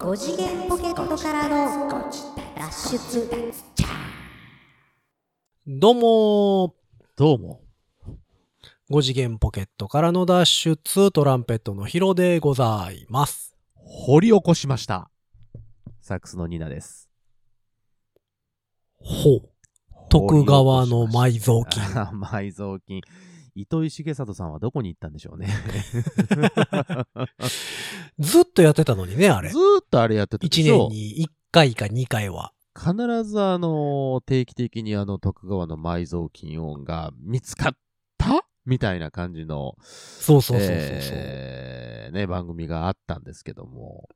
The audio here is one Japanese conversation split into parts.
5次元ポケットからの脱出どうもどうも。5次元ポケットからの脱出トランペットのヒロでございます。掘り起こしました。サックスのニナです。ほう。徳川の埋蔵金。あ 埋蔵金。糸井重里さんはどこに行ったんでしょうね。ずっとやってたのにね、あれず。ーっとあれやってたで1しょ年に1回か2回は。必ずあの、定期的にあの、徳川の埋蔵金音が見つかった？みたいな感じの、そうそうそうそうそう。えーね、番組があったんですけども。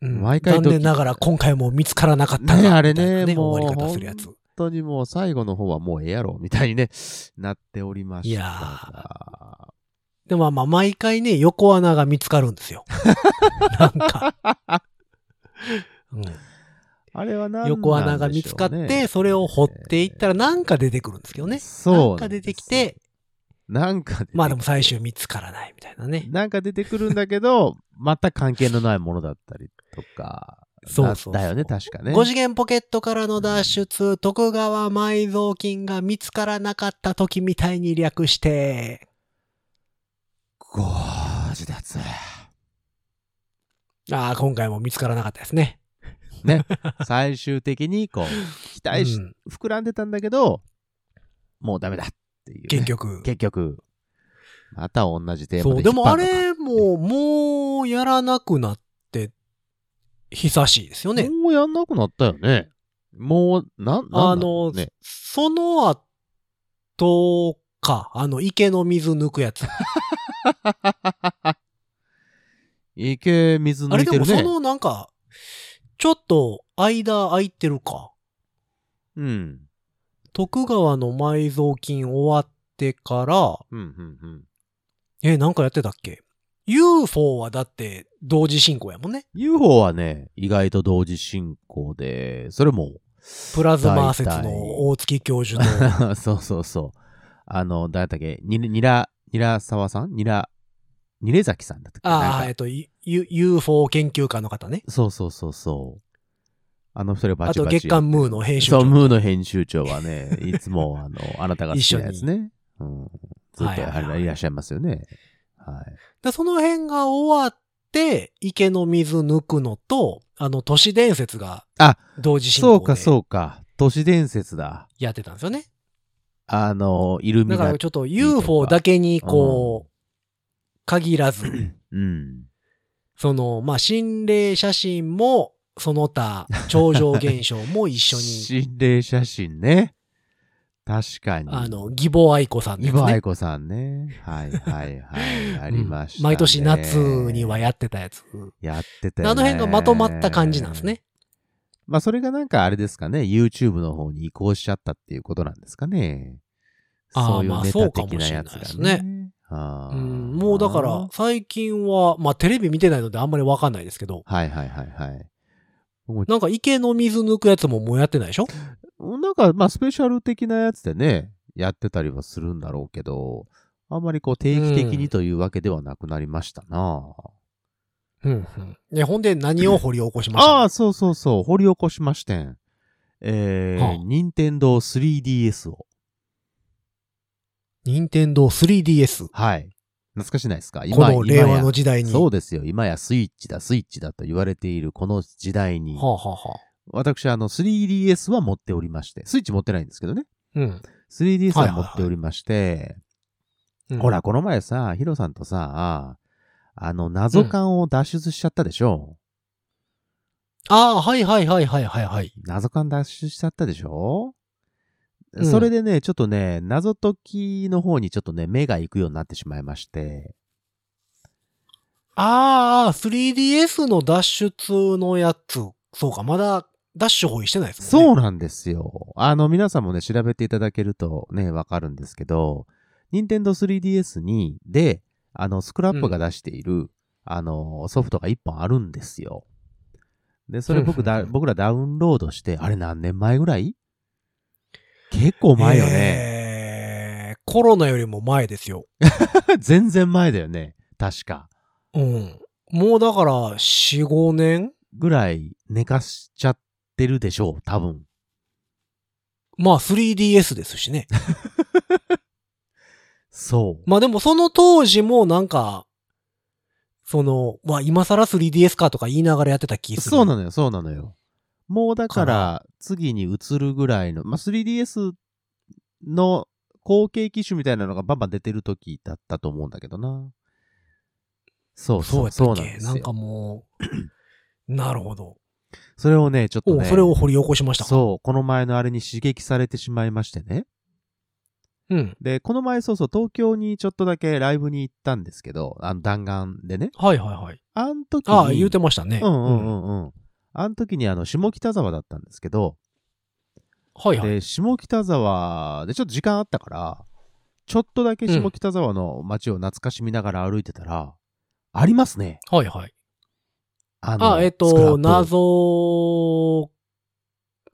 うん毎回残念ながら今回も見つからなかったねかあれねもう終わり方するやつ。本当にもう最後の方はもうええやろ、みたいにね、なっておりました。いやでもまあ毎回ね、横穴が見つかるんですよ。なんか。うんあれは何なんね横穴が見つかって、それを掘っていったらなんか出てくるんですけどね。そうなんか出てきて、なんかまあでも最終見つからないみたいなね。なんか出てくるんだけど、全く関係のないものだったりとか、そうそうだよね、確かね。5次元ポケットからの脱出、徳川埋蔵金が見つからなかった時みたいに略して、ゴージ。ああ、今回も見つからなかったですね。ね。最終的に、こう、期待し、うん膨らんでたんだけど、もうダメだっていう、ね。結局。結局。また同じテーマそう、ででもあれも、もうやらなくなって、久しいですよね。もうやんなくなったよね。もう、なん、なんあの、ね。その後か、あの、池の水抜くやつ。池水あれでも抜いてるね。そのなんか、ちょっと間空いてるか。うん。徳川の埋蔵金終わってから、うん、うん、うん。え、なんかやってたっけ？?UFO はだって同時進行やもんね。UFO はね、意外と同時進行で、それも、プラズマ説の大月教授の。そうそうそう。あの、誰だっけ、に、にら、にら沢さん？にら、にれざきさんだったっけ？ああ、えっと、U- UFO 研究家の方ね。そうそうそうそう。あの二人バあとチバチ。月刊ムーの編集長。そう、ムーの編集長はね、いつも、あの、あなたが好きなやつね。うん。ずっとやはいはいいらっしゃいますよね。はい。でその辺が終わって、池の水抜くのと、あの、都市伝説があ、同時進行でそうか、そうか。都市伝説だ。やってたんですよね。あの、イルミナだからちょっと UFO だけにこうう、限らず、うん。その、まあ、心霊写真も、その他、超常現象も一緒に、心霊写真ね。確かに。あの、義母愛子さんのイやつね。ボアイコさんね。はいはいはい。ありました、ねうん毎年夏にはやってたやつ。やってたよね。あの辺がまとまった感じなんです。ね。まあそれがなんかあれですかね。YouTube の方に移行しちゃったっていうことなんですかね。あーそういうまあそうかもしがれないね。あーうん、もうだから、最近は、まあテレビ見てないのであんまりわかんないですけど、はいはいはいはい。僕なんか池の水抜くやつももうやってないでしょ？もなんかまあスペシャル的なやつでね、やってたりはするんだろうけど、あんまりこう定期的にというわけではなくなりましたな。うん、うん。で、ほんで何を掘り起こしました？ああ、そうそうそう、掘り起こしましてん。えー、はあ任天堂 3DS を。任天堂 3DS。はい。懐かしないですか？この令和やの時代に。そうですよ。今やスイッチだ、スイッチだと言われているこの時代に、はあ、はあはあ、私、あの、3DS は持っておりまして、スイッチ持ってないんですけどね。うん。3DS は持っておりまして、うんほら、この前さ、ヒロさんとさ、あの、謎感を脱出しちゃったでしょ、ああ、はいはいはいはいはいはい。謎感脱出しちゃったでしょ、うんそれでね、ちょっとね、謎解きの方にちょっとね、目が行くようになってしまいまして、ああ、3DS の脱出のやつ。そうか、まだダッシュホイしてないですね。そうなんですよ。あの、皆さんもね、調べていただけるとね、わかるんですけど、任天堂 3DS に、で、あの、スクラップが出している、あの、ソフトが一本あるんですよ。で、それ僕だ、僕らダウンロードして、あれ何年前ぐらい結構前よね。えー、コロナよりも前ですよ。全然前だよね。確か。うん。もうだから、4、5年ぐらい寝かしちゃってるでしょう、多分。まあ 3DS ですしね。そう。まあでもその当時もなんか、その、まあ今更 3DS かとか言いながらやってた気する。そうなのよ、そうなのよ。もうだかから次に移るぐらいの、まあ、3DS の後継機種みたいなのがバンバン出てる時だったと思うんだけどな。そうそそうそうなんですよ。かもう、なるほど。それをね、ちょっとおね、それを掘り起こしましたか？そう、この前のあれに刺激されてしまいましてね。う。うん。で、この前そうそう、東京にちょっとだけライブに行ったんですけど、あの弾丸でね。はいはいはい。あん時に。ああ、言うてましたね。うんうんうんうん。あの時にあの、下北沢だったんですけど、はいはい。で、下北沢でちょっと時間あったから、ちょっとだけ下北沢の街を懐かしみながら歩いてたら、ありますね。はいはい。あの、あ、えっと、スクラップ謎、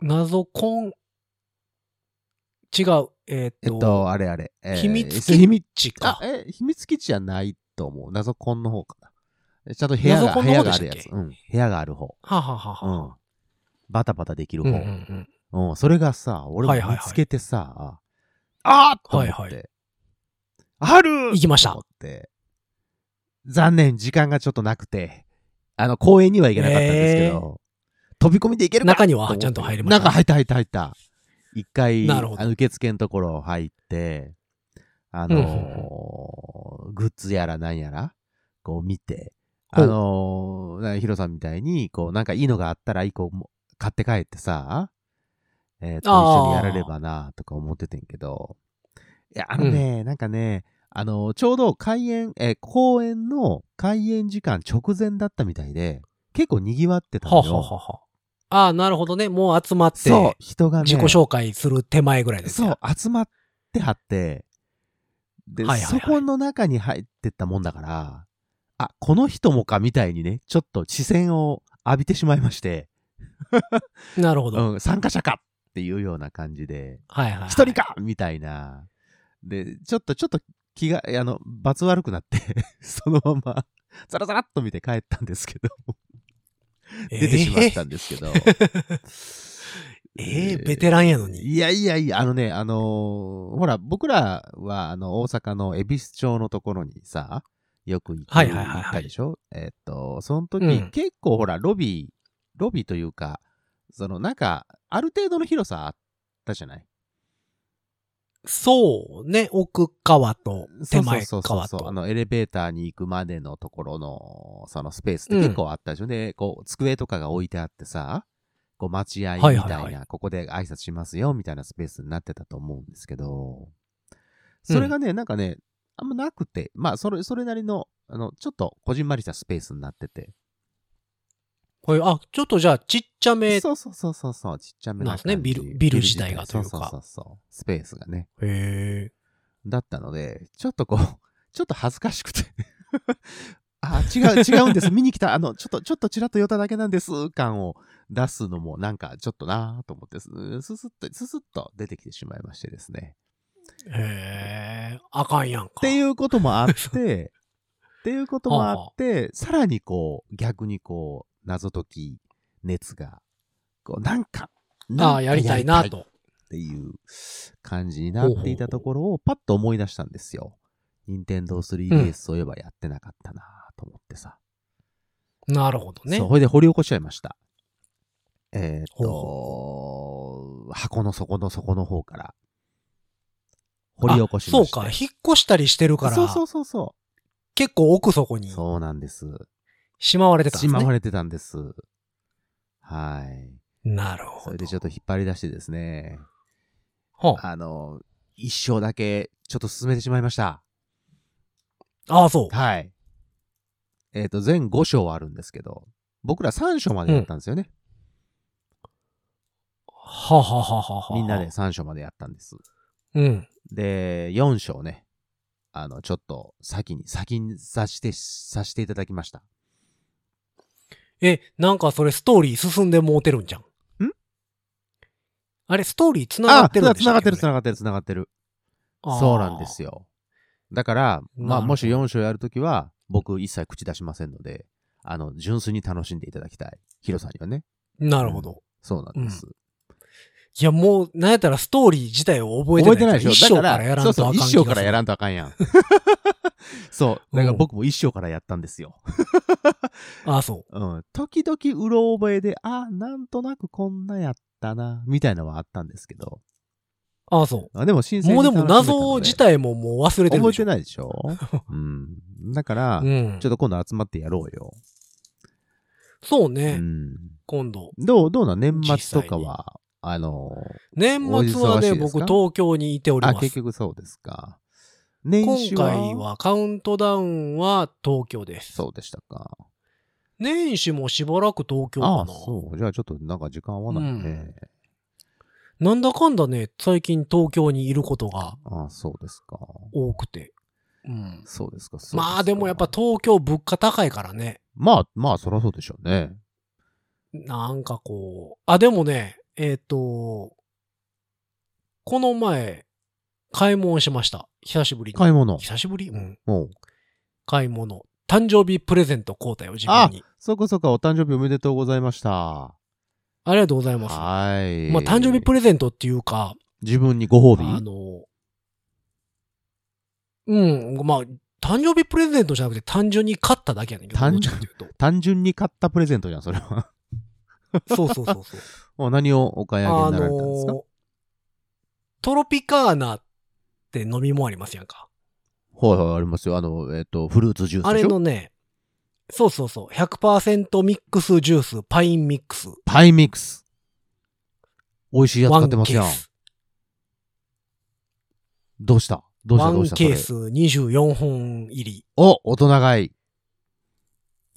謎コン、違う。えっと、えっと、あれあれ。えー秘密基地あか、。え、秘密基地じゃないと思う。謎コンの方かな。ちゃんと部屋が、部屋があるやつ。うん。部屋がある方。はははうんは。。バタバタできるうんう方。んうん、それがさ、俺もはいはいはい見つけてさ、あーっと思って。はいはいある行きました。残念、時間がちょっとなくて、あの、公園には行けなかったんですけど、飛び込みで行けるか中にはちゃんと入りました中入った入った入った。一回、あの受付のところ入って、あのーグッズやら何やら、こう見て、あのー、ヒロさんみたいに、こう、なんかいいのがあったら、一個も買って帰ってさ、えっ、ー一緒にやれればな、とか思っててんけど、いや、あのね、なんかね、あのーちょうど開演、えー公演の開演時間直前だったみたいで、結構賑わってたはのよ。ははは。ああ、なるほどね。もう集まって、そう、人がね、自己紹介する手前ぐらいですそよう、集まってはって、で、はいはいはいそこの中に入ってったもんだから、あ、この人もかみたいにね、ちょっと視線を浴びてしまいまして、なるほど。うん、参加者かっていうような感じで、はいはいはい。一人かみたいな。で、ちょっと、ちょっと気が、あの、罰悪くなって、そのまま、ザラザラっと見て帰ったんですけど、えー？出てしまったんですけど。えーベテランやのに。いやいやいや、あのね、あのーほら、僕らは、あの、大阪の恵比寿町のところにさ、よく行くはいはいはいはい。行ったでしょえっと、その時、うん。結構ほら、ロビー、ロビーというか、その、なんか、ある程度の広さあったじゃない？そうね。奥側と手前そうそうそう。そう。あの、エレベーターに行くまでのところの、そのスペースって結構あったでしょ、で、こう、机とかが置いてあってさ、こう、待合みたいな、はいはい。はここで挨拶しますよ、みたいなスペースになってたと思うんですけど、それがね、なんかね、あんまなくて、まあ、それ、それなりの、あの、ちょっとこじんまりしたスペースになってて。これ、あ、ちょっとじゃあちっちゃめ。そうそうそうそうそう、ちっちゃめななんですねビルビル自体がというかそうそうそうスペースがね。へえ。だったので、ちょっとこう、ちょっと恥ずかしくて。あ、違う、違うんです。見に来た、あの、ちょっと、ちょっとちらっと寄っただけなんです、感を出すのも、なんか、ちょっとなぁと思って、すすすっと、すすっと出てきてしまいましてですね。へえ。あかんやんか。っていうこともあって、っていうこともあって、さらにこう、逆にこう、謎解き熱が、こう、なんか、なああ、やりたいなっと。ていう感じになっていたところを、パッと思い出したんですよ。任天堂 3DS そういえばやってなかったなと思ってさ。なるほどねそう、。ほいで掘り起こしちゃいました。えーっほと、箱の底の底の方から、掘り起こしまして。そうか。引っ越したりしてるから、そうそうそうそ結構奥底う。にそうなんです。しまわれてたんですね。しまわれてたんです。はい。なるほど。それでちょっと引っ張り出してですね、はあの、一章だけちょっと進めてしまいました。あ、ああ、そう。はい。えっ、と、全5章あるんですけど、僕ら3章までやったんですよね。ははははは。みんなで。3章までやったんです。うん。で、4章ね、あの、ちょっと先に、先にさして、さしていただきました。え、なんかそれストーリー進んでもうてるんじゃん。ん？あれ、ストーリー繋がってるんでしつながってる、つ繋ながってる、つながってる。がそうなんですよ。だから、まあ、もし4章やるときは、僕一切口出しませんので、あの、純粋に楽しんでいただきたい。ヒロさんにはね。なるほど。そうなんです。いや、もう、なんやったらストーリー自体を覚えてない覚えてないでしょだかからそうそう。一生からやらんとあかんやん。そう。だから僕も一生からやったんですよ。ああ、そう。うん。時々うろ覚えで、あ、なんとなくこんなやったな、みたいなのはあったんですけど。ああ、そあでも新う。鮮にもうでも謎自体ももう忘れてる覚えてょ。ないでしょ うん。だから、うんちょっ。と今度集まってやろうよ。うそうね。ん。今度。どう、どうなん？年末とかは、あの、年末はね、僕東京にいておりあ、ます。結局そうですか。年今始は？回はカウントダウンは東京です。そうでしたか。年始もしばらく東京ああ、かな。そう。じゃあちょっとなんか時間合わないね。なんだかんだね、最近東京にいることがああ、そうですか。多くて。うん。そうですか。すかまあでもやっぱ東京物価高いからね。まあ、まあ、そりゃそうでしょうね。なんかこう。あ、でもね、えっ、と、この前、買い物しました。久しぶりに。買い物。久しぶり？うん。もう。買い物。誕生日プレゼント買うたよ、自分に。そこそこお誕生日おめでとうございました。ありがとうございます。はい。まあ誕生日プレゼントっていうか、自分にご褒美？あの、うん、まあ、誕生日プレゼントじゃなくて単純に買っただけやねんけど、単どっちかというと。単純に買ったプレゼントじゃん、それは。そうそうそうそう。何をお買い上げあになられたんですか、の、トロピカーナって飲み物ありますやんか。はいはい、ありますよ。あの、えっ、と、フルーツジュースあれのね、そうそうそう、100%ミックスジュース、パインミックス。パイミックス。美味しいやつワン買ってますやん。どうした？どうした？ワンどうした？ケース24本入り。お、大人買い。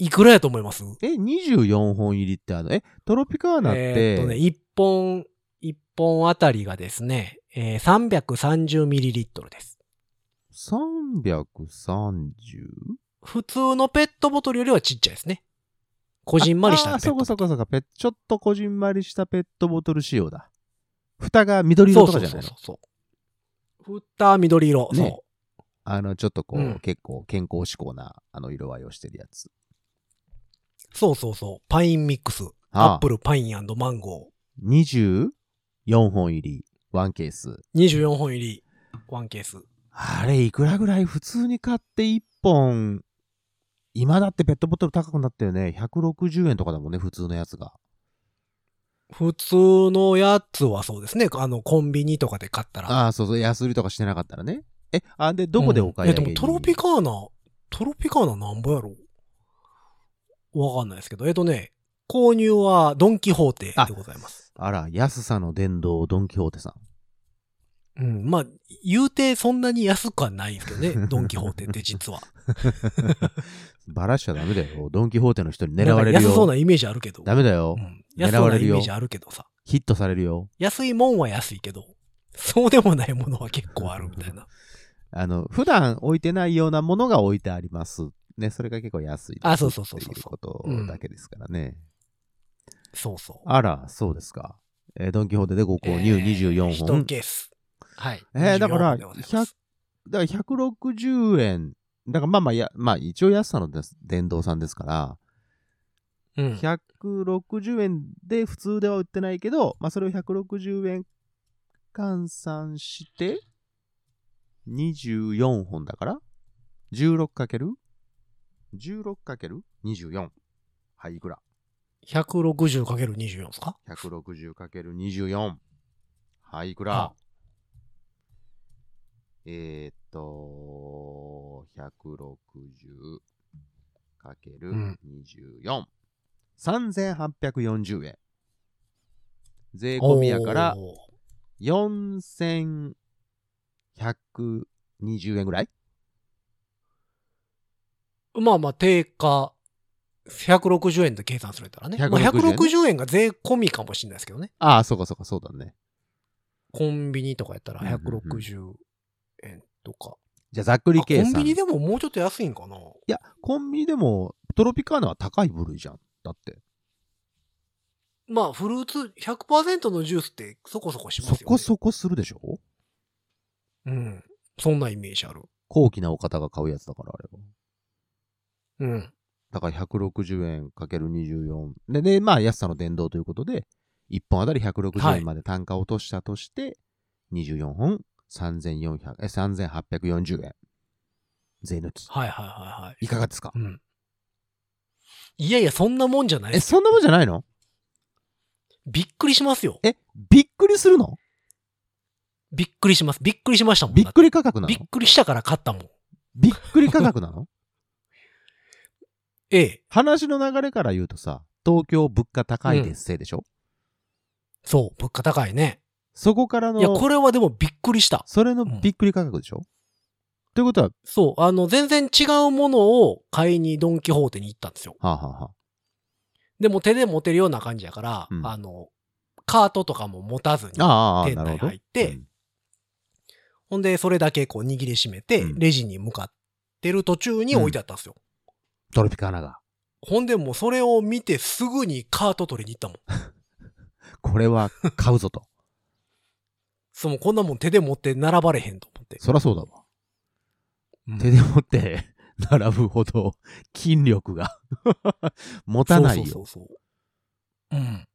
いくらやと思います？え、24本入りってあの、え、トロピカーナって、えーっとね、1本、一本あたりがですね、えー、330ml です。330? 普通のペットボトルよりはちっちゃいですね。こじんまりしたああそペットボトル。こそこそこ、ペちょっとこじんまりしたペットボトル仕様だ。蓋が緑色とかじゃないの？そうそうそうそう。蓋緑色。ねそう。あの、ちょっとこう、うん結構健康志向な、あの、色合いをしてるやつ。そうそうそう。パインミックス。ああアップル、パインマンゴ24本入り、ワンケース。ー。24本入り、ワンケース。あれ、いくらぐらい普通に買って1本、今だってペットボトル高くなったよね。160円とかだもんね、普通のやつが。普通のやつはそうですね。あの、コンビニとかで買ったら。ああ、そうそう、安売りとかしてなかったらね。え、あ、で、どこでお買い上げに、うんえ、でもトロピカーナ、トロピカーナなんぼやろ？わかんないですけど。えっとね、購入はドンキホーテでございます。あら、安さの殿堂、ドンキホーテさん。うん。まあ、言うてそんなに安くはないですけどね。ドンキホーテって実は。バラしちゃダメだよ。ドンキホーテの人に狙われるよ。安そうなイメージあるけど。ダメだよ。うん。狙安そうわれるよなイメージあるけどさ。ヒットされるよ。安いもんは安いけど、そうでもないものは結構あるみたいな。あの、普段置いてないようなものが置いてあります。ね、それが結構安いあそうそうそうそういうことだけですからね。そうそう。あら、そうですか。えードンキホーテでご購入241本。ケース。はい。えーだから24本でございますだから160円。だからまあまあ、や、まあ一応安さの電動さんですから、うん。160円で普通では売ってないけど、まあそれを160円換算して、24本だから？?16×16×24。はい、いくら？160×24 ですか ?160×24。はい、いくら？あえーっと、うん 160×24。3840円。税込みやからお4120円ぐらい？ーまあまあ、定価、160円で計算するんだったらね。まあ、160円ね160円が税込みかもしれないですけどね。ああ、そうかそうか、そうだね。コンビニとかやったらうんうんうん160円とか。じゃあざっくり計算。ンビニでももうちょっと安いんかな？いや、コンビニでもトロピカーナは高い部類じゃん。だって。まあ、フルーツ100%のジュースってそこそこしますよね。そこそこするでしょ？うん。そんなイメージある。高貴なお方が買うやつだから、あれは。うん。だから160円かける24。で、で、まあ安さの電動ということで、1本あたり160円まで単価を落としたとして、24本3400、え、3840円。税抜き。はいはいはいはい。いかがですか？うん。いやいや、そんなもんじゃないえ。そんなもんじゃないの？びっくりしますよ。え、びっくりするの？びっくりします。びっくりしましたもん。びっくり価格なびっのくりしたから買ったもん。びっくり価格なの？ええ。話の流れから言うとさ、東京物価高いですせいでしょ、そう、物価高いね。そこからの、いや、これはでもびっくりした。それのびっくり価格でしょ、ということは、そう、あの、全然違うものを買いにドンキホーテに行ったんですよ。はあ、はあはあ、でも手で持てるような感じやから、うんあの、カートとかも持たずに、店内。入ってうんほんで、それだけこう握りしめてう、んレジに向かってる途中に置いてあったんですよ。トロピカナが。ほんでもうそれを見てすぐにカート取りに行ったもん。これは買うぞと。そう、もうこんなもん手で持って並ばれへんと思って。そらそうだわ。うん手で持って並ぶほど筋力が 持たないよ。そうそうそうそう。うん。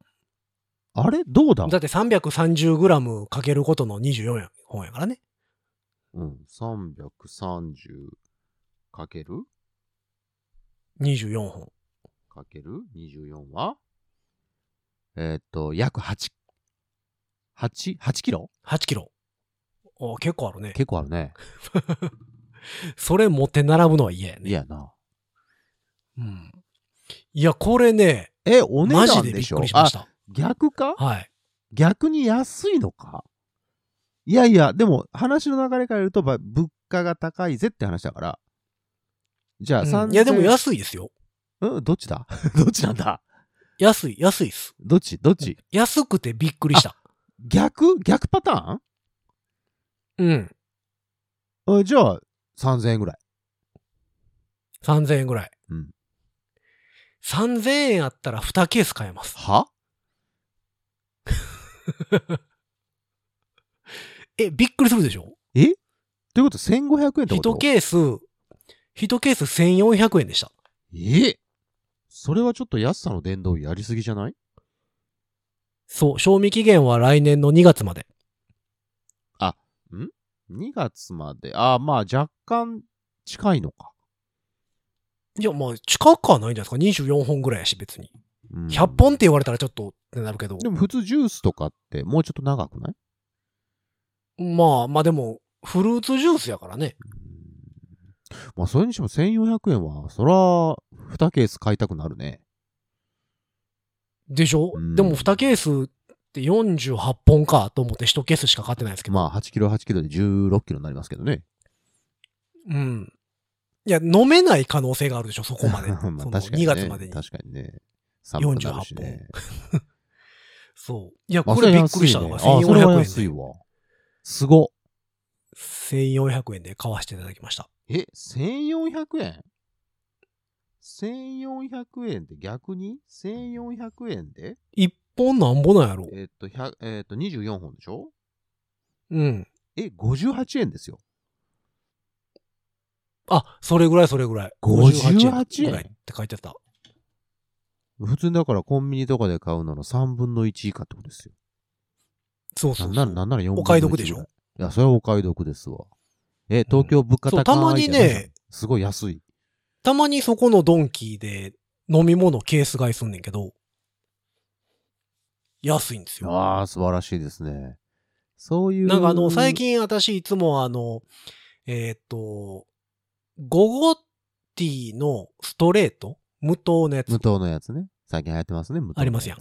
あれどうだだって 330g かけることの24円本やからね。うん。330かける24本。かける？24は？えーっと、約8、8、8キロ？8キロ。お結構あるね。結構あるね。それ持って並ぶのは嫌やね。いやな。うん。いや、これね、え、お値マジでびっ段でしょあくりしまし、た。逆か？はい。逆に安いのか？いやいや、でも話の流れから言うと、ば物価が高いぜって話だから。じゃあ、うん3000いや、でも安いですよ。うんどっちだ？どっちなんだ？安い、安いっす。どっち？どっち？安くてびっくりした。逆？逆パタうん。ーンあじゃあ、3000円ぐらい。3000円ぐらい。うん。3000円あったら2ケース買えます。は？え、びっくりするでしょ？え？ということ1500円ってこと？1ケース、1ケース1400円でした。え？それはちょっと安さの電動やりすぎじゃない？そう、賞味期限は来年の2月まで。?2 月まで？ああ、まあ若干近いのか。いや、まあ、近くはないんじゃないですか？24本ぐらいやし、別に。うん100本って言われたらちょっとってなるけど。でも普通ジュースとかってもうちょっと長くない？まあ、まあでも、フルーツジュースやからね。まあそれにしても1400円は、そら、2ケース買いたくなるね。でしょ、うんでも2ケースって48本かと思って1ケースしか買ってないですけど。まあ8キロ8キロで16キロになりますけどね。うん。いや、飲めない可能性があるでしょ、そこまで。まあ確かに、ね。2月までに。確かにね。寒くなるしね。そう。いや、まあこれびっくりしたのが1400それは安いねあそれは円で。安いわ。すご。1400円で買わせていただきました。え、1400円 ?1400 円って逆に ?1400 円で？1本なんぼなんやろ？えっと、100えっと、24本でしょ？うん。え、58円ですよ。あ、それぐらいそれぐらい。58円？ぐらいって書いてた。普通にだからコンビニとかで買うのの3分の1以下ってことですよ。そうそうそう。なんなら、なんなら4分の1お買い得でしょ？いや、それはお買い得ですわ。え、東京物価高い、たまにね、すごい安い。たまにそこのドンキーで飲み物ケース買いすんねんけど、安いんですよ。ああ、素晴らしいですね。そういう。なんかあの、最。近私いつもあの、えーっと、ゴゴティーのストレート？無糖のやつ無。糖のやつね。最近流行ってますね、無糖ありますやん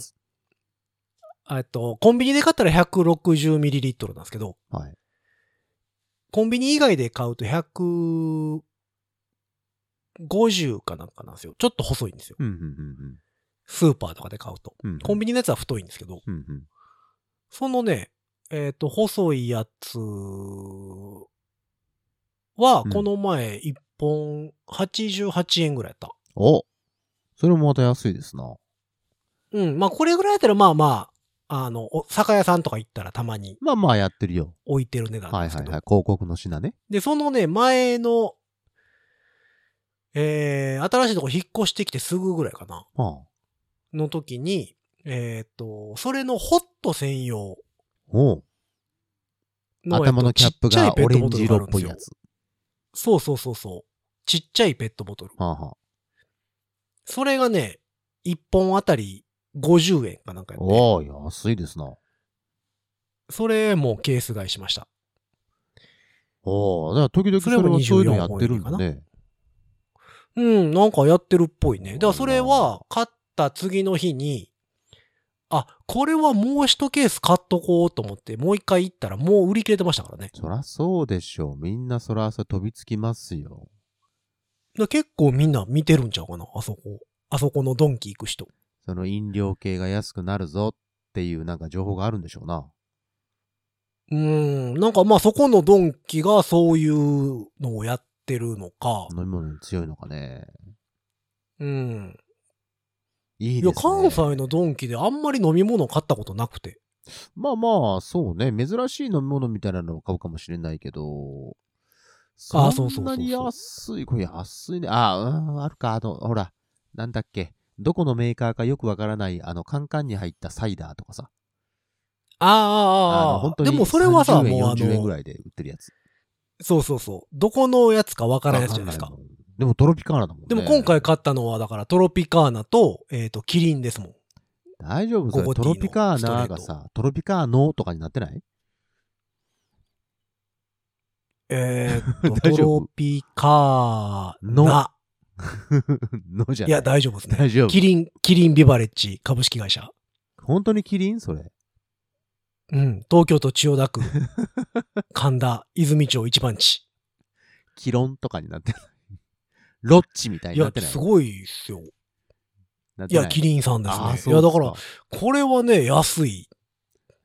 えっと、コンビニで買ったら 160ml なんですけど、はい。コンビニ以外で買うと150かなんかなんですよ。ちょっと細いんですよ。うん、うん、うんスーパーとかで買うと。うん。うん。コンビニのやつは太いんですけど、うん、うん。そのね、えっ、と、細いやつは、うんこの前1本88円ぐらいやった。おそれもまた安いですな。うん。まあ、これぐらいやったら、まあまあ、あの、お酒屋さんとか行ったらたまにまあまあやってるよ。置いてる値段なんですけど。はいはいはい。広告の品ね。で、そのね、前の、えー、新しいとこ引っ越してきてすぐぐらいかな。はあ。の時に、えーっと、それのホット専用おうの頭のキャップがオレンジ色っぽいやつ。そうそうそうそう。ちっちゃいペットボトル。はあはあ。それがね、1本あたり50円かなんかやって。おー、安いですな。それもケース買いしました。おー、だから時々それはそういうのや24ってるんだね。うん、なんかやってるっぽいね。だからそれは買った次の日に、あ、これはもう一ケース買っとこうと思って、もう一回行ったらもう売り切れてましたからね。そらそうでしょう。みんなそらそれ飛びつきますよ。結構みんな見てるんちゃうかな、あそこ。あそこのドンキ行く人。その飲料系が安くなるぞっていうなんか情報があるんでしょうな。うーん、なんかまあそこのドンキがそういうのをやってるのか。飲み物に強いのかね。うん。いいですね。いや、関西のドンキであんまり飲み物買ったことなくて。まあまあ、そうね。珍しい飲み物みたいなのを買うかもしれないけど、あそうそうそうそうそんなに安い、これ安いね。あ、うん、あるか。あの、ほら、なんだっけ。どこのメーカーかよくわからない、あの、カンカンに入ったサイダーとかさ。ああ、ああ、ああ。の本当にでもそれはさ、30円もうあ40円ぐの、らいで売ってるやつ。そうそうそう。どこのやつかわからないやつじゃないですかでもトロピカーナだもんね。でも今回買ったのは、だからトロピカーナと、えっ、と、キリンですもん。大丈夫？それトロピカーナがさ、トロピカーノとかになってない？えっ、と、大トロピカーのナ。のじゃいや、大丈夫ですね。大丈夫キリン、キリンビバレッジ株式会社。本当にキリンそれ？うん。東京都千代田区、神田、泉町一番地。キロンとかになってない。ロッチみたいいやになって、ない？すごいっすよ。ないいや、キリンさんですね。いや、だから、これはね、安い。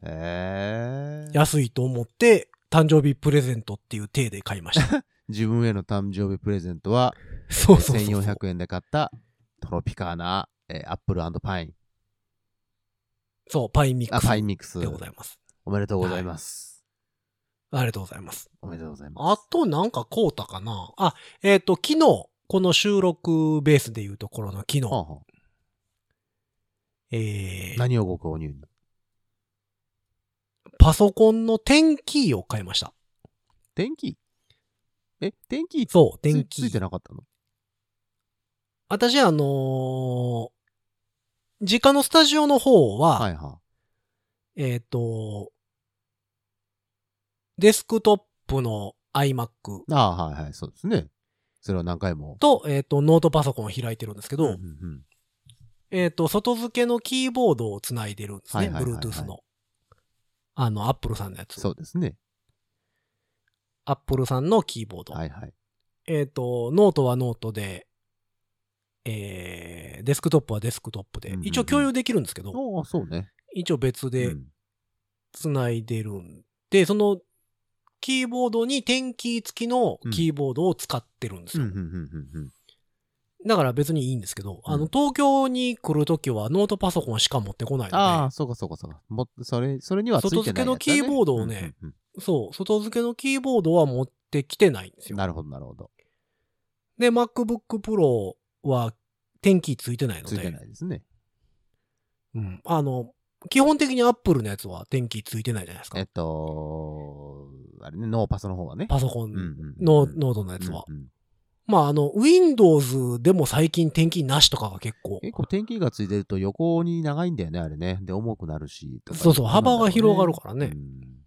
へえ。安いと思って、誕生日プレゼントっていう体で買いました。自分への誕生日プレゼントは、そうそうそうそう。1400円で買ったトロピカーナ、えーアップルパイン。そう、パインミッあ、クスパインミックスで。ございます。おめでとうございます。ありがとうございます。おめでとうございます。あとなんか買うたかなあ、えっ、と、昨日、この収録ベースでいうところの昨日、はあはあえー、何をご購入に？パソコンの点キーを買いました。電気？え、電気つそう、点キついてー。なかったの？私、あのー実家のスタジオの方は、はいはえっ、と、デスクトップの iMac い。ああ、はいはい、そうですね。それは何回も。と、えっ、と、ノートパソコンを開いてるんですけど、うんうんうんえっ、と、外付けのキーボードをつないでるんですね。はいはいはいはい Bluetooth の。あの、Apple さんのやつ。そうですね。Apple さんのキーボード。はいはい。えっ、と、ノートはノートで、えー、デスクトップはデスクトップでうんうんう、ん一応共有できるんですけど、ああ、そうね。一応別でうん繋いでるんで、その、キーボードにテンキー付きのキーボードを使ってるんですよ。うんうんうんうんうんだから別にいいんですけど、あの、うん東京に来るときはノートパソコンしか持ってこないのああ、そうかそうかそうか。もそれ、それにはついてないやつだ、ね。外付けのキーボードをねうんうんで、そう、外付けのキーボードは持ってきてないんですよ。うんなるほど、なるほど。で、MacBook Pro は点キー付いてないのついてで、ないですね。うん。あの、基本的に Apple のやつは点キー付いてないじゃないですか。えっと、あれね、ノーパスの方はね。パソコンノードのやつは。うんうんまあ、あの、Windows でも最近点キーなしとかが結構、結構天気がついてると横に長いんだよね、あれね。で、重くなるし。とかそうそう幅が広がるからねうん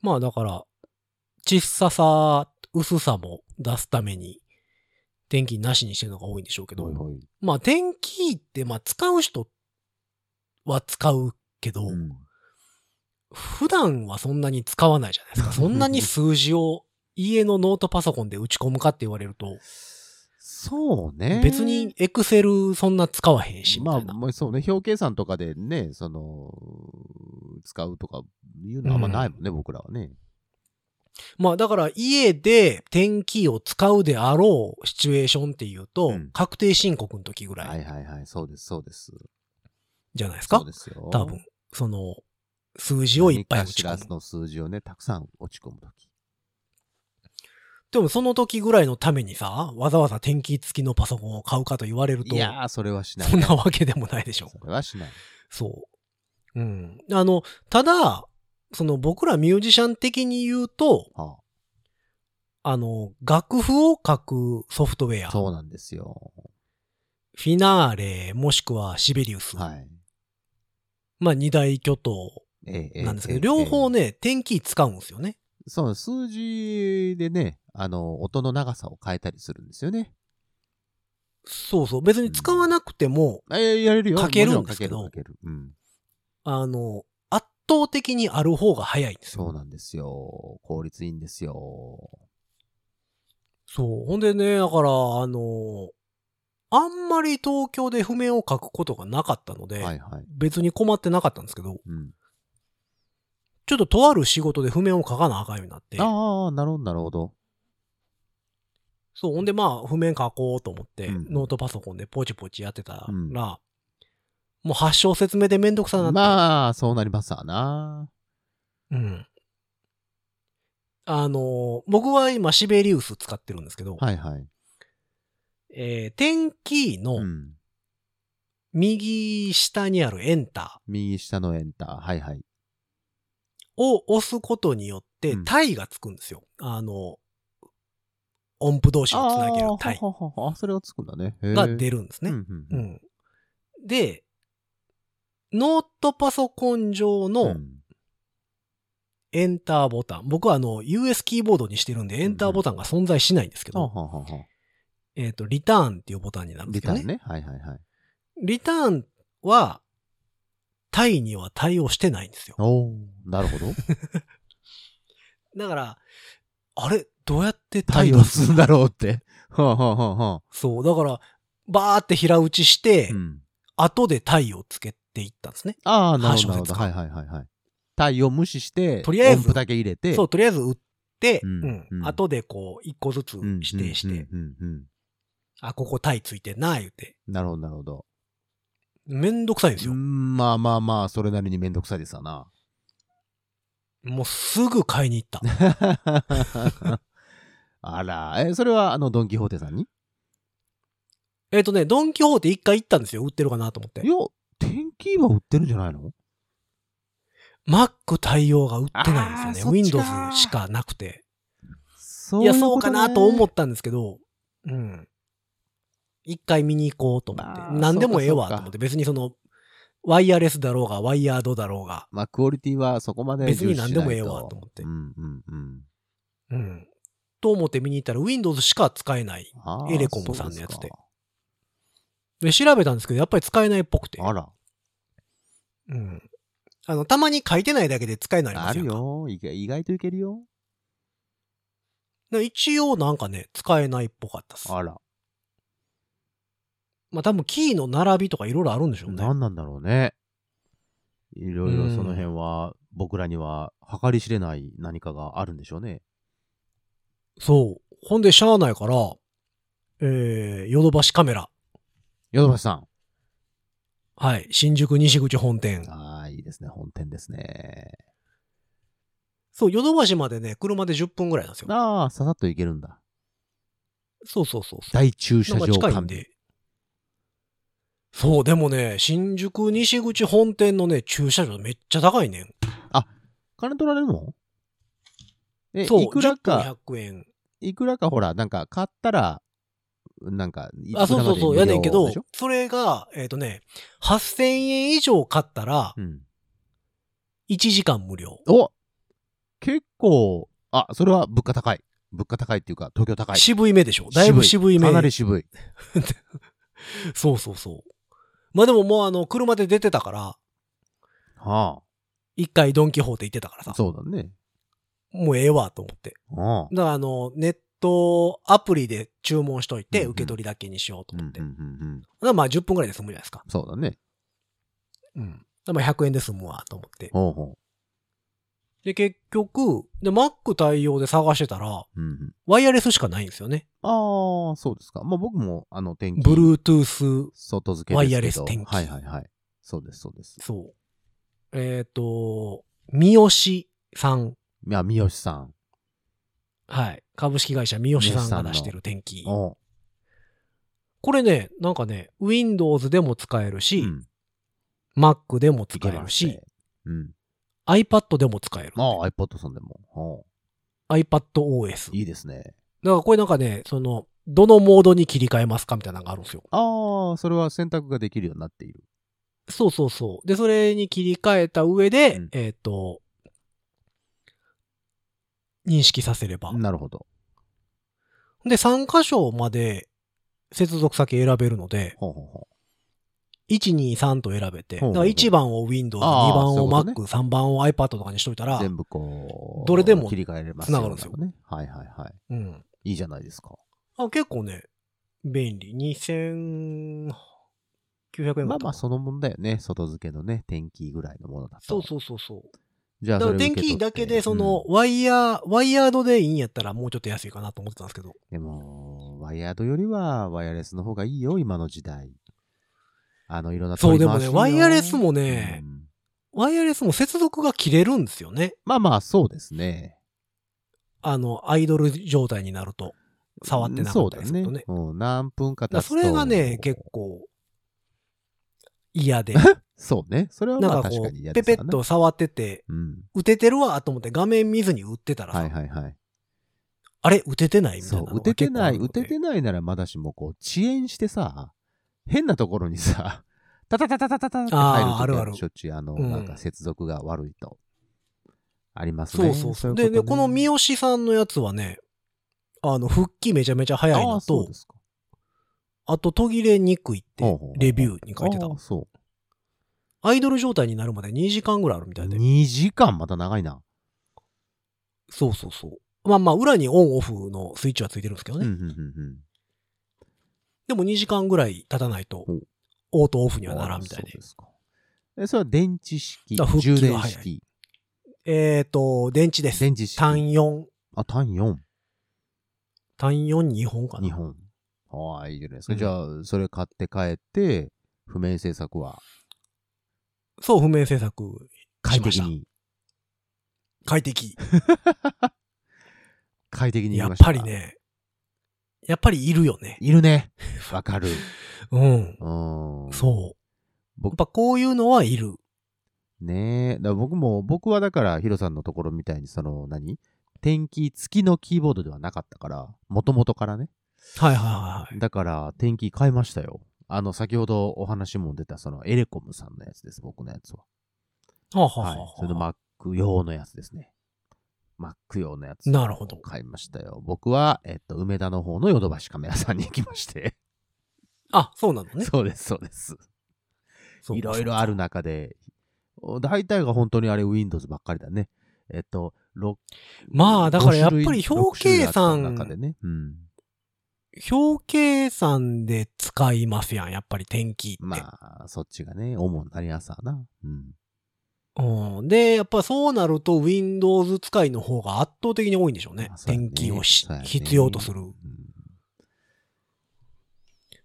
まあだから、小ささ、薄さも出すために、点キーなしにしてるのが多いんでしょうけど、ほいほいまあ点キーって、まあ使う人は使うけど、うん普段はそんなに使わないじゃないですか。そんなに数字を家のノートパソコンで打ち込むかって言われると、そうね。別に Excel そんな使わへんし、みまあ。まあ、そうね。表計算とかでね、その、使うとかいうのはあんまないもんね、僕らはね。まあだから家で点キーを使うであろうシチュエーションっていうと、うん確定申告の時ぐらはいいはいはい。そうです、そうです。じゃないですか？そうですよ。多分。その、数字をいっぱい打ち込む。の数字をね、たくさん落ち込むとき。でもその時ぐらいのためにさ、わざわざ天気付きのパソコンを買うかと言われると、いやー、それはしない。そんなわけでもないでしょ。それはしない。そう。うん。あの、ただ、その僕らミュージシャン的に言うと、はあの、楽譜を書くソフトウェあ、ア、そうなんですよ。フィナーレ、もしくはシベリウス。はい。まあ二大巨頭ええええなんですけど、ええ両方ね、天気使うんですよね。そう、数字でね、あの、音の長さを変えたりするんですよね。そうそう。別に使わなくても、えやれるよ。書けるんですけどける。うん。あの、圧倒的にある方が早いんですよ。そうなんですよ。効率いいんですよ。そう。ほんでね、だから、あの、あんまり東京で譜面を書くことがなかったので、はいはい。別に困ってなかったんですけど、うん。ちょっととある仕事で譜面を書かなあかんようになって、ああ、なるほど、なるほど。そう、ほんでまあ、譜面書こうと思って、うんノートパソコンでポチポチやってたら、うんもう発祥説明でめんどくさなって、まあ、そうなりますわな。うん。あの、僕は今シベリウス使ってるんですけど、はいはい。えー、点キーうのん。右下にあるエンタ右下のエンター。はいはい。ーを押すことによってうんタイがつくんですよ。あの、音符同士をつなげるタイあそれをつくんだね。が出るんですね。で、ノートパソコン上うん。のエンターボタン。僕はあの、US キーボードにしてるんで、エンターボタンが存在しないんですけど、えっと、リターンっていうボタンになるんですけどね。リターンね。はいはいはい。リターンは、タイには対応してないんですよ。おーなるほど。だから、あれ？どうやってタ対イを応する？んだろうって。はあ、はあはあはあ、そう、だから、バーって平打ちして、うん。後でタイをつけていったんですね。ああ、なるほど。はいはいはいはい。対応無視して、とりあえず音符だけ入れて、そう、とりあえず打って、ううんん。うん後でこう、一個ずつうん指定して、あ、ここタイついてんな、言うて。うんなるほど、なるほど。めんどくさいんですよ。うんまあまあまあ、それなりにめんどくさいですわな。もうすぐ買いに行った。あら、え、それはあの、ドン・キホーテさんに？えっとね、ドンキホーテ一回行ったんですよ。売ってるかなと思ってい。や、天気は売ってるんじゃないの？Mac 対応が売ってないんですよね。Windows しかなくて。そいや、そうかなと思っったんですけど、うん。一回見に行こうと思って。何でもええわと思って。別にその、ワイヤレスだろうが、ワイヤードだろうが、まあ、クオリティはそこまで別に何でもええわと思ってうんうんうん。うん。と思って見に行ったら Windows しか使えない。エレコムさんのやつでで、調べたんですけど、やっぱり使えないっぽくてあら、うん。あの、たまに書いてないだけで使えないある。よ。意外といけるよ。で一応なんかね、使えないっぽかったっす。あら、まあ多分キーの並びとかいろいろあるんでしょうね。何なんだろうね。いろいろその辺は、僕らには計り知れない何かがあるんでしょうね。そう。ほんで、しゃあないから、えー、ヨドバシカメラ。ヨドバシさん。はい。新宿西口本店。ああ、いいですね。本店ですね。そう、ヨドバシまでね、車で10分ぐらいなんですよ。ああ、ささっと行けるんだ。そうそうそう。大駐車場完備。近いんで。そう、でもね、新宿西口本店のね、駐車場めっちゃ高いねん。金取られるの？え、そう、いくら10か、分100円。いくらかほら、なんか買ったら、なんか、いあ、そうそうそう、やねんけどそれが、えっ、とね、8000円以上買ったら、うん。1時間無料。お結構、あ、それは物価高い。物価高いっていうか、東京高い。渋い目でしょ？だいぶ渋い目。かなり渋い。そうそうそう。まあでももうあの、車で出てたから、は一回ドンキホーテ行ってたからあ。さ、そうだね。もうええわと思って。ああ。だからあの、ネットアプリで注文しといて、うんうん受け取りだけにしようと思って。うんうんうんらまあ10分くらいで済むじゃないですか。そうだね。うん。だからまあ100円で済むわと思って。ほうほで、結局、で、Mac 対応で探してたら、う。うんうん。ワイヤレスしかないんですよね。ああ、そうですか。まあ僕も、あの、天気。Bluetooth、外付けですけどワイヤレス天気はいはいはい。そうです、そうです。そう。えっ、と、三好さん。いや、三好さん。はい。株式会社三好さんが出してる天気。これね、なんかね、Windows でも使えるし、うん。Mac でも使えるし。うん。iPad でも使える。ああ、iPod さんでも。iPadOS。いいですね。だからこれなんかね、その、どのモードに切り替えますかみたいなのがあるんですよ。ああ、それは選択ができるようになっている。そうそうそう。で、それに切り替えた上で、うんえっ、と、認識させれば。なるほど。で、3箇所まで接続先選べるので、ほうほうほ1、2、3と選べて、だほうほうほうから1番を Windows、2あー番をそういうことね Mac、3番を iPad とかにしといたらう。、全部こう、どれでも切り替えれます繋がるんですよね。はいはいはい。うん。いいじゃないですか。あ結構ね、便利。2900円まあまあ、そのもんだよね。外付けのね、天気ぐらいのものだと。そうそうそうそう。じゃあだから電それ受け取って気だけで、その、、ワイヤー、ワイヤードでいいんやったらもうちょっと安いかなと思ってたんですけど。うんでも、ワイヤードよりはワイヤレスの方がいいよ、今の時代。あの、いろんなそう取り回しでもねワイヤレスもねうんワイヤレスも接続が切れるんですよね。まあまあ、そうですね。あの、アイドル状態になると。触ってなかったりするとね。そうだね。うん、何分か経つと。それがね、結構、嫌で。そうね。それはなんまあ確かに嫌ですよね。ペッと触ってて、うん。打ててるわと思って画面見ずに打ってたらさ、はいはいはい。あれ打ててないみたいなのが打ててない、結構あるので打ててないならまだしも、こう、遅延してさ、変なところにさ、タタタタタタタって入るとあーあるあるしょっちゅう、あの、うんなんか接続が悪いと。ありますね。そうそうそう。いで、で、この三好好さんのやつはね、あの、復帰めちゃめちゃ早いのとそうで、すか。あと途切れにくいってほうほうほう、レビューに書いてたあ。ーそアイドル状態になるまで2時間ぐらいあるみたう。いで。2時間また長いな。そうそうそう。まあまあ、裏にオンオフのスイッチはついてるんですけどうん、うね。ん、うん、うん。でも2時間ぐらい経たないとオートオフにはならんみたいでそう。ですか。え、それは電池式充電式。えっと、電池です。電池式。単4。あ、単4。単4、2本かな。2本。ああ、いいじゃないですか。うんじゃあ、それ買って帰って、譜面制作はそう、譜面制作。快適に、快適。快適にやっぱり。ね、やっぱりいるよね。いるね。わかる。うん。うん。そう。やっ僕、ぱこういうのはいる。ねえ。だ僕も、僕はだから、ヒロさんのところみたいに、その、何？天気付きのキーボードではなかったから、もともとからね。はいはいはいはい。だから、天気買いましたよ。あの、先ほどお話も出た、その、エレコムさんのやつです、僕のやつは。はあ、はあはいはあ。それの Mac 用のやつですね。Mac 用のやつ。なるほど買いましたよ。僕は、えっと、梅田の方のヨドバシカメラさんに行きまして。あ、そうなのね。そうです、そうです。いろいろある中で、大体が本当にあれ Windows ばっかりだね。えっと、ろまあだからやっぱり5種類表計算6種類あった中でね。うん。表計算で使いますやん、やっぱり天気って。まあ、そっちがね、主になりやすさな。うん。うん、で、やっぱそうなると Windows 使いの方が圧倒的に多いんでしょうねね天気をしね必要とする。うん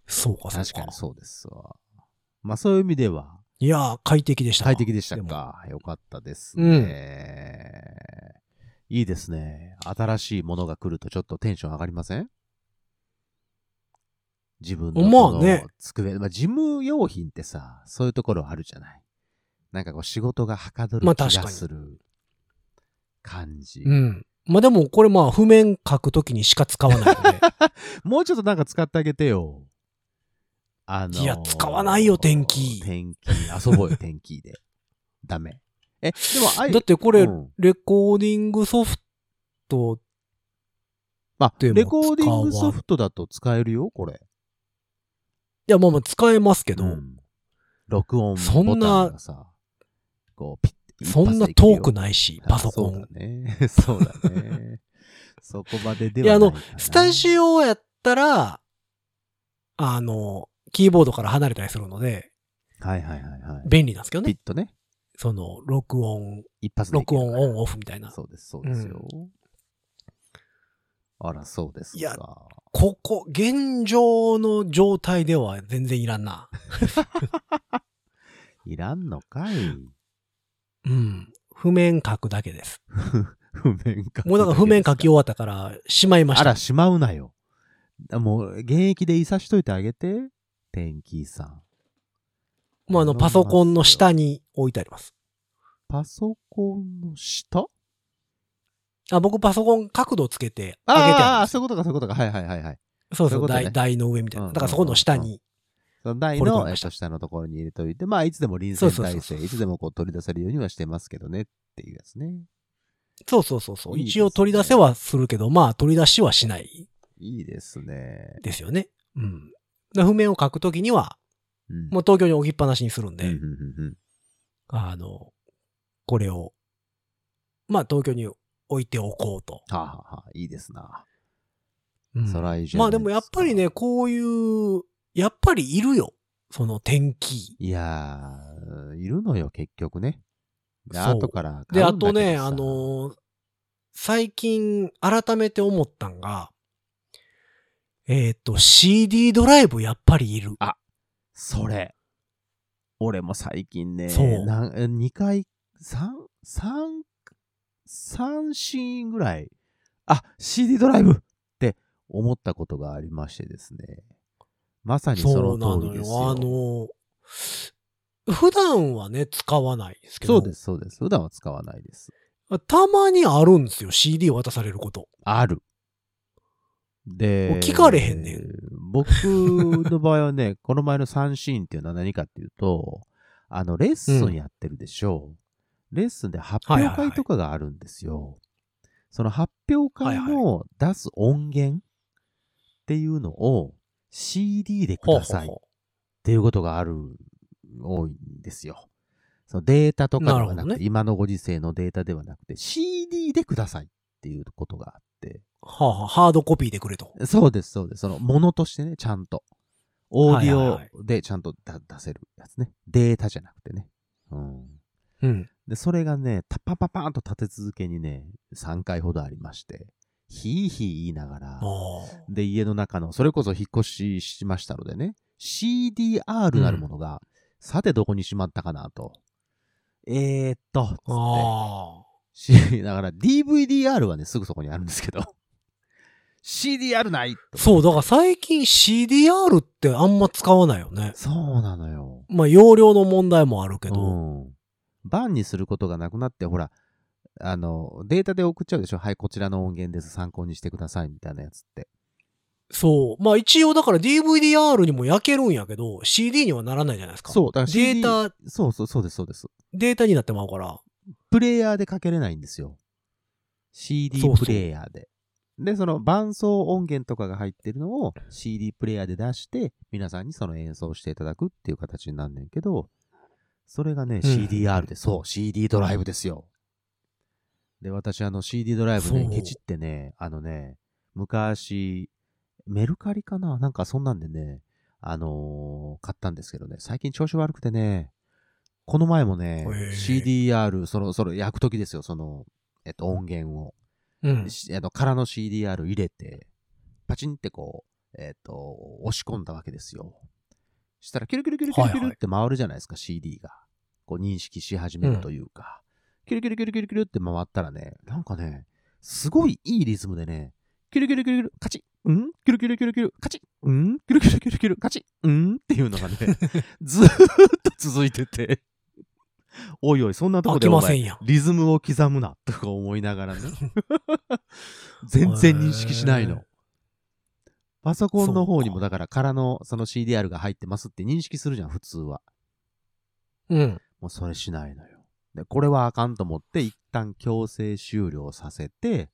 そうか、そうか。確かにそうですわ。まあそういう意味では、いやー、快適でしたわ。快適でしたか？よかったですね。いいですね。新しいものが来るとちょっとテンション上がりません？自分のまあね机、まあ、事務用品ってさ、そういうところあるじゃない。なんかこう仕事がはかどる気がする感じ。うん。まあでも、これまあ、譜面書くときにしか使わないので。もうちょっとなんか使ってあげてよ。あのーいや使わないよ天気天気。遊ぼうよ、天気で。ダメ。え、でも、あいだってこれ、うんレコーディングソフト、あ、でもレコーディングソフトだと使えるよ、これ。いや、まあまあ使えますけど、うん録音そんなボタンがさ、こう、ピッてそんな遠くないし、パソコン。そうだね。そうだね。そこまででいや、あはないかな。の、スタジオやったら、あの、キーボードから離れたりするので、はいはいはいはい。便利なんですけどね。ピッとね。その、録音、一発録音オンオフみたいな。そうです、そうですよ。あら、そうですか。いやここ、現状の状態では全然いらんな。いらんのかい。うん。譜面書くだけです。譜面書くもうだから譜面書き終わわったから、しまいましたあら、。しまうなよ。もう、現役でいさしといてあげて。天気さん。もうあの、パソコンの下に置いてあります。パソコンの下？あ、僕パソコン角度つけて上げてああ、あるんですそういうことか、そういうことか。はいはいはいはい。そうそうう、うね台台の上みたいな。うんだからそこの下に。その台の、下のところに入れといて、まあ、いつでも臨戦態勢、そうそうそういつでもこう取り出せるようにはしてますけどねっていうやつね。そうそうそうそう。いいね一応取り出せはするけど、まあ取り出しはしないいいですね。ですよね。うん。で譜面を書くときには、うん。もう東京に置きっぱなしにするんで、うんうんうんうんあの、これを、まあ東京に置いておこうと。はあ、はあはあ、いいですな。うんそらいいじゃまあでもやっぱりね、こういう、やっぱりいるよ。その天気。いやー、いるのよ、結局ね。でからで。あとね、あのー最近改めて思ったんが、えっ、と、CD ドライブやっぱりいる。それ。俺も最近ね、そうなん2回、3、3、3シーンぐらい、あ、CD ドライブって思ったことがありましてですね。まさにその通のりですよ。よ。あのー普段はね、使わないですけど。そうです、そうです。普段は使わないです。たまにあるんですよ、CD 渡されること。ある。で聞かれへんねん僕の場合はね、この前の3シーンっていうのは何かっていうと、あの、レッスンやってるでしょう。レッスンで発表会とかがあるんですよ。その発表会の出す音源っていうのを CD でくださいっていうことがある、多いんですよ。そのデータとかではなくて、今のご時世のデータではなくて、CD でくださいっていうことがあって、うはあはあハードコピーでくれと。そうです、そうです。その、ものとしてね、ちゃんと。オーディオでちゃんとだ出せるやつね。データじゃなくてね。うん。うん。で、それがね、タパパパーンと立て続けにね、3回ほどありまして、ヒーヒー言いながら、あで、家の中の、それこそ引っ越ししましたのでね、CDR なるものが、さてどこにしまったかなと。えーっと、つってだから DVDR はね、すぐそこにあるんですけど、CDR ないあ。そう、だから最近 CDR ってあんま使わないよね。そうなのよ。まあ、容量の問題もあるけうど。ん。バンにすることがなくなって、ほら、あの、データで送っちゃうでしょ？はい、こちらの音源です。参考にしてください。みたいなやつって。そう。まあ一応だから DVDR にも焼けるんやけど、CD にはならないじゃないですか。そう、だから CD データ、そうそう、そうです、そうです。データになってまうから。プレイヤーでかけれないんですよ。CD そうそうプレイヤーで。で、その伴奏音源とかが入ってるのを CD プレイヤーで出して、皆さんにその演奏していただくっていう形になんねんけど、それがね、うん CDR で、そう、CD ドライブですよ。で、私あの CD ドライブねケチってね、あのね、昔、メルカリかな？なんかそんなんでね、あのー買ったんですけどね、最近調子悪くてね、この前もね CDR、その、その、焼くときですよ、その、えっと、音源を。うん。しあの、空の CDR 入れて、パチンってこう、えっと、押し込んだわけですよ。したら、キュルキュルキュルキュルキュルって回るじゃないですか、CD が。こう、認識し始めるというか。キュルキュルキュルキュルキュルって回ったらね、なんかね、すごいいいリズムでね、キュルキュルキュルキュル、カチッ、ん？キュルキュルキュルキュル、カチッ、ん？キュルキュルキュルキュル、カチッ、ん？っていうのがね、ずーっと続いてて、おいおい、そんなとこ飽でお前。リズムを刻むな、とか思いながらね。全然認識しないの。パソコンの方にも、だから空のその CDR が入ってますって認識するじゃん、普通は。うん。もうそれしないのよ。で、これはあかんと思って、一旦強制終了させて、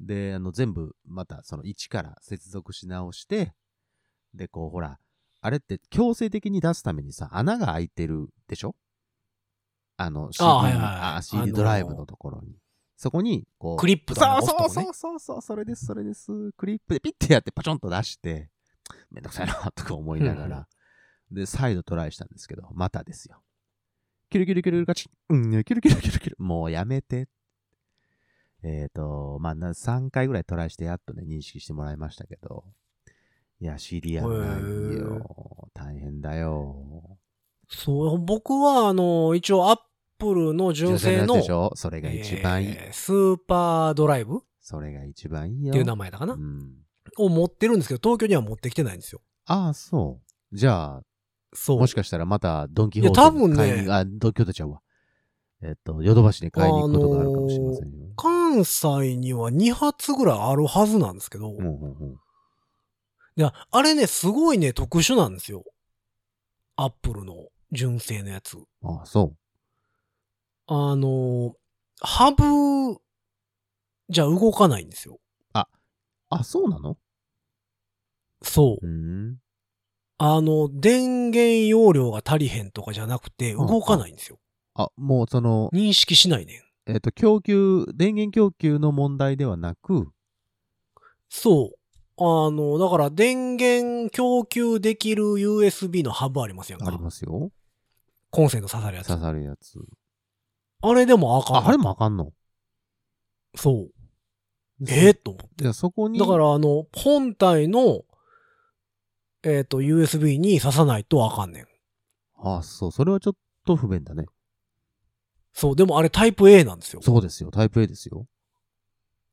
で、あの、全部、またその1から接続し直して、で、こう、ほら、あれって強制的に出すためにさ、穴が開いてるでしょ？あの、CD, はいはいはいああ CD のドライブのところに。そこに、こう、クリップとかねそうそうそうそうそれです、それです。クリップでピッてやってパチョンと出して、めんどくさいな、とか思いながうんら、で、再度トライしたんですけど、またですよ。キュルキュルキュルガチッ、うん、キュルキュルキュルキュル、もうやめて。えっ、と、まあ、な3回ぐらいトライしてやっとね、認識してもらいましたけど、いや、CDR ないよ。大変だよ。そう、僕は、あの、一応、アップルの純正のそれが一番いい。えースーパードライブ？っそれが一番いいよ。ていう名前だかな、うん。を持ってるんですけど、東京には持ってきてないんですよ。ああ、そう。じゃあ、そう。もしかしたらまたドンキホーテいや多分ね買いにあ、ドンキホーテちゃうわ。えっと、ヨドバシに買いに行くことがあるかもしれませんよ。関西には2発ぐらいあるはずなんですけど、いうんうんうんや、あれね、すごいね、特殊なんですよ。アップルの純正のやつ。ああ、そあの、ハブじゃ動かないんですよ。う。あ、そうなの？そう。うん。あの、電源容量が足りへんとかじゃなくて、うん動かないんですよ。あ、もうその、認識しないねん。えっと、供給、電源供給の問題ではなく、そう。あの、だから電源供給できる USB のハブありますやんかあり。ますよ。コンセント刺さるやつ。刺さるやつ。あれでもあかん。あ、あれもあかんの？そう。えー、と思って。じゃあそこに、だから、あの、本体の、えっ、と、USB に刺さないとあかんねん。あそう、それはちょっと不便だね。そう。でもあれタイプ A なんですよ。そうですよ、タイプ A ですよ。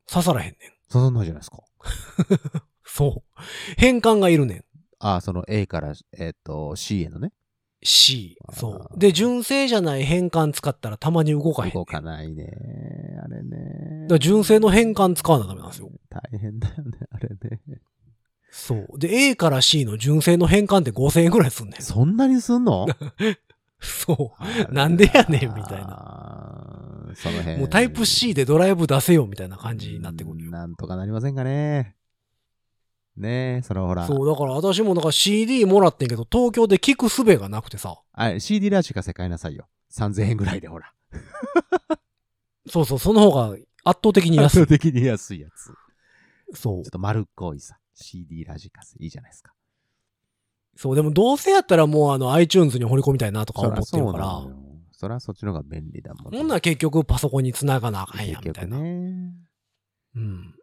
刺さらへんねん。刺さんないじゃないですか。そう。変換がいるねん。あその A から、えっと、C へのね。ーそう。で、純正じゃない変換使ったらたまに動かへん。動かないね。あれね。だから純正の変換使わなダメなんですよ。大変だよね、あれね。そう。で、A から C の純正の変換って5000円くらいすんねん。そんなにすんの？そう。なんでやねんみたいな。な。その辺。もうタイプ C でドライブ出せよみたいな感じになってくるよ。なんとかなりませんかね。ねえ、それはほら。そう、だから私もなんか CD もらってんけど、東京で聞く術がなくてさ。あれ、CD ラジカセ買いなさいよ。3000円ぐらいでほら。そうそう、その方が圧倒的に安い。圧倒的に安いやつ。ちそうょっ。と丸っこいさ。CD ラジカセ。いいじゃないですか。そう、でもどうせやったらもうあの iTunes に掘り込みたいなとか思ってるかそらら。そりゃそっちの方が便利だもんほんなら結局パソコンに繋がなあかんやん、みたいな。結局ね。うん。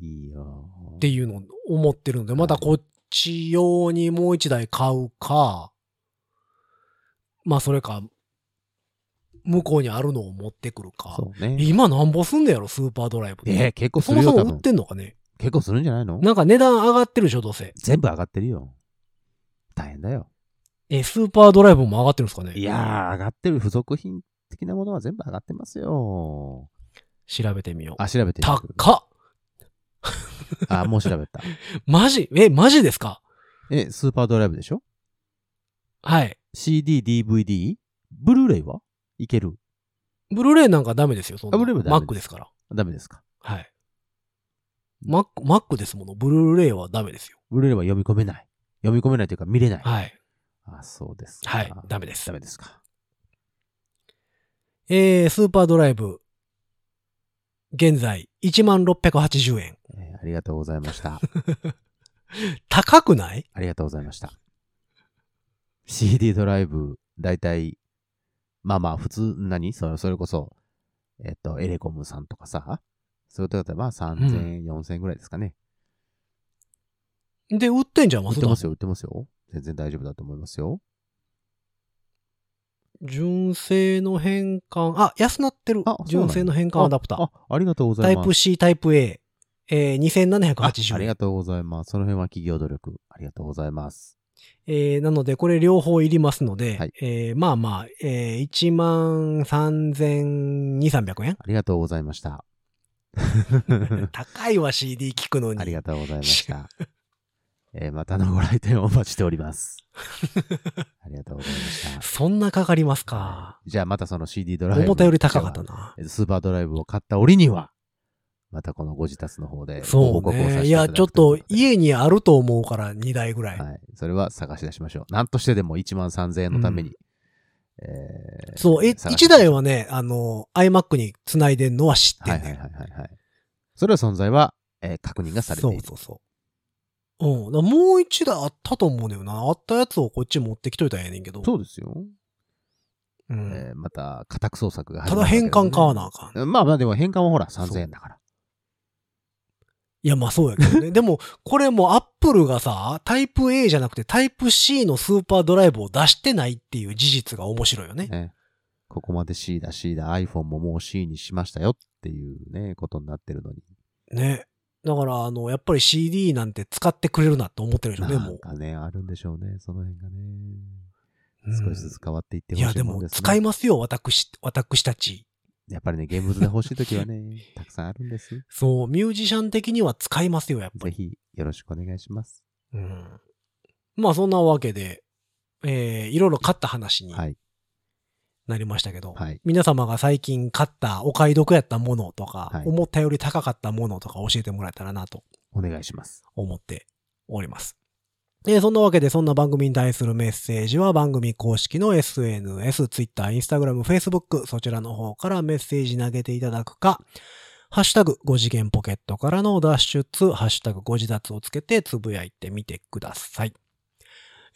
いいよ。っていうのを思ってるので、またこっち用にもう一台買うか、まあそれか、向こうにあるのを持ってくるか。そうね。今なんぼすんねやろ、スーパードライブ。えー結構すそるよ、多分もそも売っ。てんのかね？結構するんじゃないの？なんか値段上がってるでしょ、どうせ。全部上がってるよ。大変だよ。え、スーパードライブも上がってるんですかね？いやー、上がってる付属品的なものは全部上がってますよ。調べてみよう。あ、調べてみる高っ あ、もう調べた。マジ？え、マジですか？え、スーパードライブでしょ？はい。?CD、DVD? ブルーレイは？いける？ブルーレイなんかダメですよ、そんなあブルーレイはダメです Mac ですから。ダメですか？はい。Mac、Mac ですもの？ブルーレイはダメですよ。ブルーレイは読み込めない。読み込めないというか見れない。はい。あ、そうですか。はい。ダメですダ。メですか。えー、スーパードライブ。現在、1680円。えーありがとうございました。高くない？ありがとうございました。CD ドライブ、だいたい、まあまあ、普通、何？それそれこそ、えっと、エレコムさんとかさ、そういうとこだったら、まあ3000円、4000円ぐらいですかね。で、売ってんじゃん、売ってますよ、売ってますよ。全然大丈夫だと思いますよ。純正の変換、あ、安なってる純正の変換アダプター。あ、ありがとうございます。タイプ C、タイプ A。えー、2780円。あありがとうございます。その辺は企業努力。ありがとうございます。えー、なので、これ両方いりますので、はいえー、まあまあ、えー、1万3200、300円ありがとうございました。高いわ、CD 聞くのに。ありがとうございました。えーまたのご来店をお待ちしております。ありがとうございました。そんなかかりますか？じゃあまたその CD ドライブ。思ったより高かったな。えースーパードライブを買った折には、またこのご自宅の方でごそう報告をさせてね。いや、いただくちょっと家にあると思うから2台ぐらい。はい。それは探し出しましょう。なんとしてでも1万3000円のために。えーそう、え、探し1台はね、あの、iMac に繋いでんのは知ってんねんはいはいはいはいはい。それは存在は、えー確認がされている。そうそうそう。うん。もう一台あったと思うのよな。あったやつをこっち持ってきといたらええねんけど。そうですよ。うん。えーまた、家宅捜索が始ただ変換買わなあかん。まあまあでも変換はほら3000円だから。いや、まあそうやけどね。でも、これもアップルがさ、タイプ A じゃなくてタイプ C のスーパードライブを出してないっていう事実が面白いよね。ね。こここまで C だ C だ iPhone ももう C にしましたよっていうね、ことになってるのに。ね。だから、あの、やっぱり CD なんて使ってくれるなって思ってるでしょうね、なもう。んかね、あるんでしょうね、その辺がね。うん少しずつ変わっていってほいや、でもしいもんですね。使いますよ、私、私たち。やっぱりね、現物で欲しいときはね、たくさんあるんです。そう、ミュージシャン的には使いますよ、やっぱり。ぜひ、よろしくお願いします。うん。まあ、そんなわけで、えー、いろいろ買った話にはい。なりましたけど、はい皆様が最近買ったお買い得やったものとか、はい思ったより高かったものとか教えてもらえたらなとお願いします。思っております。で、そんなわけで、そんな番組に対するメッセージは番組公式の SNS、Twitter、Instagram、Facebook、そちらの方からメッセージ投げていただくか、ハッシュタグ5次元ポケットからの脱出、ハッシュタグ5次脱をつけてつぶやいてみてください。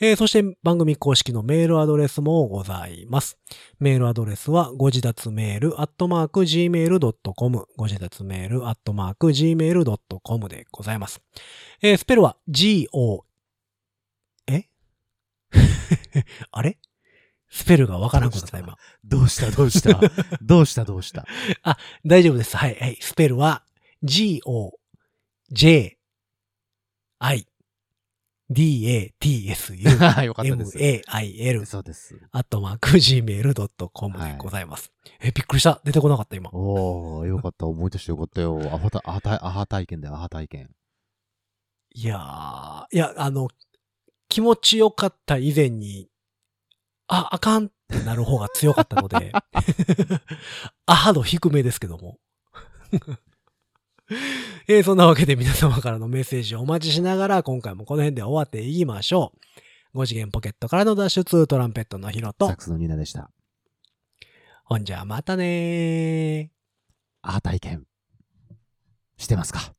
えーそして番組公式のメールアドレスもございます。メールアドレスは、ご自立メール、アットマーク、gmail.com、ご自立メール、アットマーク、gmail.com でございます。えースペルは、go、え？あれ？スペルがわからなくなった、今。どうした？どうした？どうした？どうした？大丈夫です。はい、はい。スペルは、go, j, i, d, a, t, s, u, はい、よかった m, です。a, i, l, そうです。アットマーク gmail.com でございます。え、びっくりした。出てこなかった、今。おー、よかった。思い出してよかったよ。アハタアハタアハ体験だよ、アハ体験。いやー、いや、あの、気持ちよかった以前に、あ、あかんってなる方が強かったので、アハ度低めですけども。えーそんなわけで皆様からのメッセージをお待ちしながら、今回もこの辺で終わっていきましょう。5次元ポケットからの脱出、トランペットのヒロとサッ、クスのニーナでした。ほんじゃまたねー。アハ体験。してますか